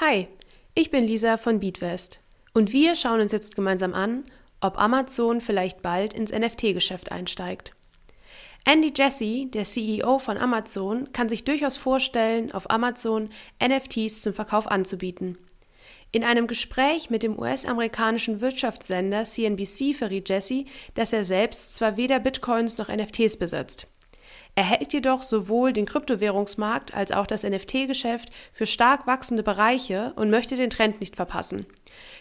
Hi, ich bin Lisa von Beatwest und wir schauen uns jetzt gemeinsam an, ob Amazon vielleicht bald ins NFT-Geschäft einsteigt. Andy Jassy, der CEO von Amazon, kann sich durchaus vorstellen, auf Amazon NFTs zum Verkauf anzubieten. In einem Gespräch mit dem US-amerikanischen Wirtschaftssender CNBC verriet Jesse, dass er selbst zwar weder Bitcoins noch NFTs besitzt. Er hält jedoch sowohl den Kryptowährungsmarkt als auch das NFT-Geschäft für stark wachsende Bereiche und möchte den Trend nicht verpassen.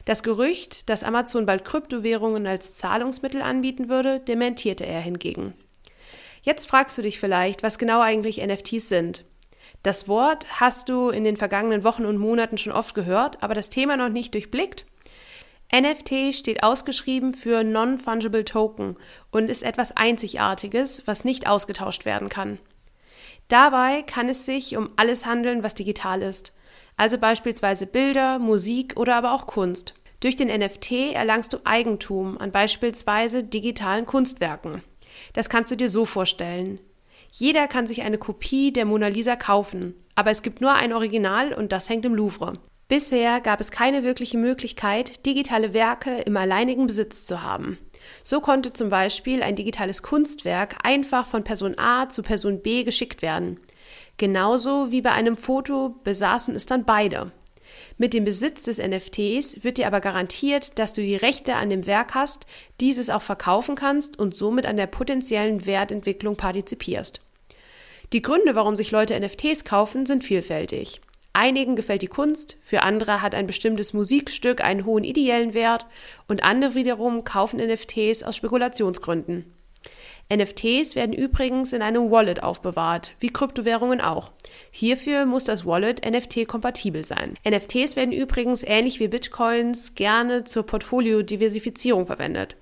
Das Gerücht, dass Amazon bald Kryptowährungen als Zahlungsmittel anbieten würde, dementierte er hingegen. Jetzt fragst du dich vielleicht, was genau eigentlich NFTs sind. Das Wort hast du in den vergangenen Wochen und Monaten schon oft gehört, aber das Thema noch nicht durchblickt? NFT steht ausgeschrieben für Non-Fungible Token und ist etwas Einzigartiges, was nicht ausgetauscht werden kann. Dabei kann es sich um alles handeln, was digital ist, also beispielsweise Bilder, Musik oder aber auch Kunst. Durch den NFT erlangst du Eigentum an beispielsweise digitalen Kunstwerken. Das kannst du dir so vorstellen. Jeder kann sich eine Kopie der Mona Lisa kaufen, aber es gibt nur ein Original und das hängt im Louvre. Bisher gab es keine wirkliche Möglichkeit, digitale Werke im alleinigen Besitz zu haben. So konnte zum Beispiel ein digitales Kunstwerk einfach von Person A zu Person B geschickt werden. Genauso wie bei einem Foto besaßen es dann beide. Mit dem Besitz des NFTs wird dir aber garantiert, dass du die Rechte an dem Werk hast, dieses auch verkaufen kannst und somit an der potenziellen Wertentwicklung partizipierst. Die Gründe, warum sich Leute NFTs kaufen, sind vielfältig. Einigen gefällt die Kunst, für andere hat ein bestimmtes Musikstück einen hohen ideellen Wert und andere wiederum kaufen NFTs aus Spekulationsgründen. NFTs werden übrigens in einem Wallet aufbewahrt, wie Kryptowährungen auch. Hierfür muss das Wallet NFT-kompatibel sein. NFTs werden übrigens ähnlich wie Bitcoins gerne zur Portfoliodiversifizierung verwendet.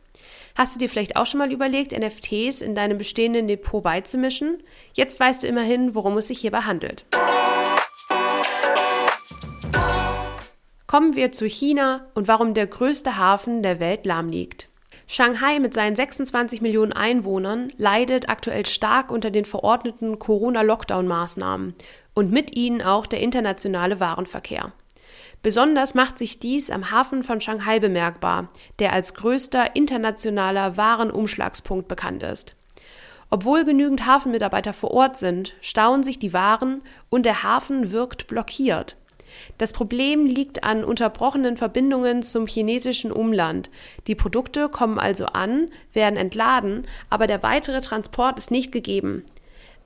Hast du dir vielleicht auch schon mal überlegt, NFTs in deinem bestehenden Depot beizumischen? Jetzt weißt du immerhin, worum es sich hierbei handelt. Kommen wir zu China und warum der größte Hafen der Welt lahm liegt. Shanghai mit seinen 26 Millionen Einwohnern leidet aktuell stark unter den verordneten Corona-Lockdown-Maßnahmen und mit ihnen auch der internationale Warenverkehr. Besonders macht sich dies am Hafen von Shanghai bemerkbar, der als größter internationaler Warenumschlagspunkt bekannt ist. Obwohl genügend Hafenmitarbeiter vor Ort sind, stauen sich die Waren und der Hafen wirkt blockiert. Das Problem liegt an unterbrochenen Verbindungen zum chinesischen Umland. Die Produkte kommen also an, werden entladen, aber der weitere Transport ist nicht gegeben.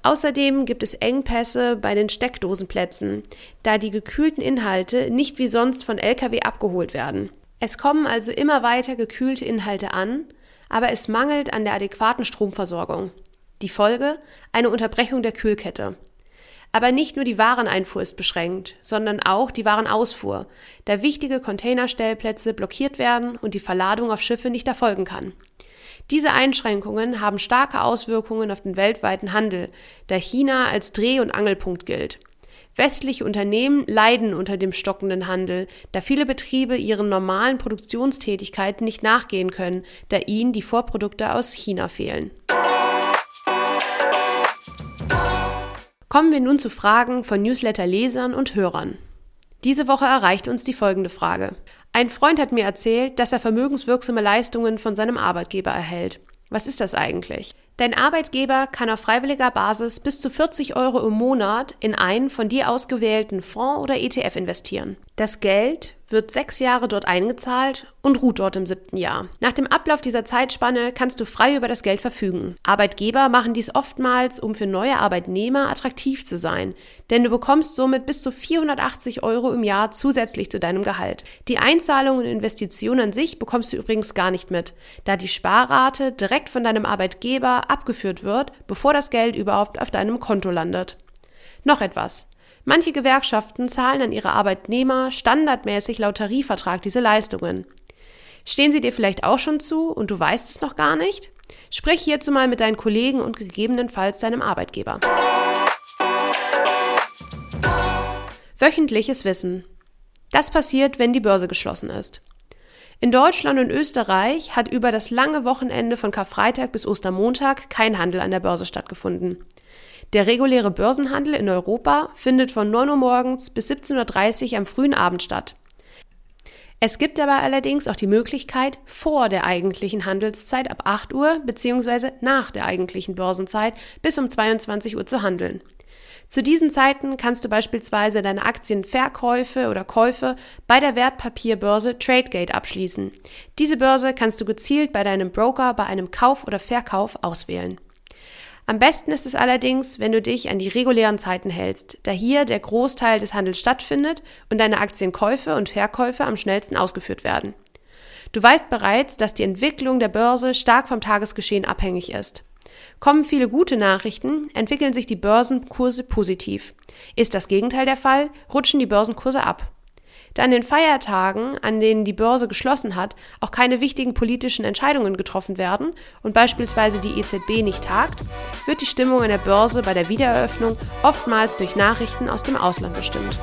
Außerdem gibt es Engpässe bei den Steckdosenplätzen, da die gekühlten Inhalte nicht wie sonst von Lkw abgeholt werden. Es kommen also immer weiter gekühlte Inhalte an, aber es mangelt an der adäquaten Stromversorgung. Die Folge? Eine Unterbrechung der Kühlkette. Aber nicht nur die Wareneinfuhr ist beschränkt, sondern auch die Warenausfuhr, da wichtige Containerstellplätze blockiert werden und die Verladung auf Schiffe nicht erfolgen kann. Diese Einschränkungen haben starke Auswirkungen auf den weltweiten Handel, da China als Dreh- und Angelpunkt gilt. Westliche Unternehmen leiden unter dem stockenden Handel, da viele Betriebe ihren normalen Produktionstätigkeiten nicht nachgehen können, da ihnen die Vorprodukte aus China fehlen. Kommen wir nun zu Fragen von Newsletter-Lesern und Hörern. Diese Woche erreicht uns die folgende Frage. Ein Freund hat mir erzählt, dass er vermögenswirksame Leistungen von seinem Arbeitgeber erhält. Was ist das eigentlich? Dein Arbeitgeber kann auf freiwilliger Basis bis zu 40 Euro im Monat in einen von dir ausgewählten Fonds oder ETF investieren. Das Geld wird sechs Jahre dort eingezahlt und ruht dort im siebten Jahr. Nach dem Ablauf dieser Zeitspanne kannst du frei über das Geld verfügen. Arbeitgeber machen dies oftmals, um für neue Arbeitnehmer attraktiv zu sein, denn du bekommst somit bis zu 480 Euro im Jahr zusätzlich zu deinem Gehalt. Die Einzahlung und Investition an sich bekommst du übrigens gar nicht mit, da die Sparrate direkt von deinem Arbeitgeber abgeführt wird, bevor das Geld überhaupt auf deinem Konto landet. Noch etwas. Manche Gewerkschaften zahlen an ihre Arbeitnehmer standardmäßig laut Tarifvertrag diese Leistungen. Stehen sie dir vielleicht auch schon zu und du weißt es noch gar nicht? Sprich hierzu mal mit deinen Kollegen und gegebenenfalls deinem Arbeitgeber. Wöchentliches Wissen. Das passiert, wenn die Börse geschlossen ist. In Deutschland und Österreich hat über das lange Wochenende von Karfreitag bis Ostermontag kein Handel an der Börse stattgefunden. Der reguläre Börsenhandel in Europa findet von 9 Uhr morgens bis 17.30 Uhr am frühen Abend statt. Es gibt aber allerdings auch die Möglichkeit, vor der eigentlichen Handelszeit ab 8 Uhr bzw. nach der eigentlichen Börsenzeit bis um 22 Uhr zu handeln. Zu diesen Zeiten kannst du beispielsweise deine Aktienverkäufe oder Käufe bei der Wertpapierbörse Tradegate abschließen. Diese Börse kannst du gezielt bei deinem Broker bei einem Kauf oder Verkauf auswählen. Am besten ist es allerdings, wenn du dich an die regulären Zeiten hältst, da hier der Großteil des Handels stattfindet und deine Aktienkäufe und Verkäufe am schnellsten ausgeführt werden. Du weißt bereits, dass die Entwicklung der Börse stark vom Tagesgeschehen abhängig ist. Kommen viele gute Nachrichten, entwickeln sich die Börsenkurse positiv. Ist das Gegenteil der Fall, rutschen die Börsenkurse ab. Da an den Feiertagen, an denen die Börse geschlossen hat, auch keine wichtigen politischen Entscheidungen getroffen werden und beispielsweise die EZB nicht tagt, wird die Stimmung an der Börse bei der Wiedereröffnung oftmals durch Nachrichten aus dem Ausland bestimmt.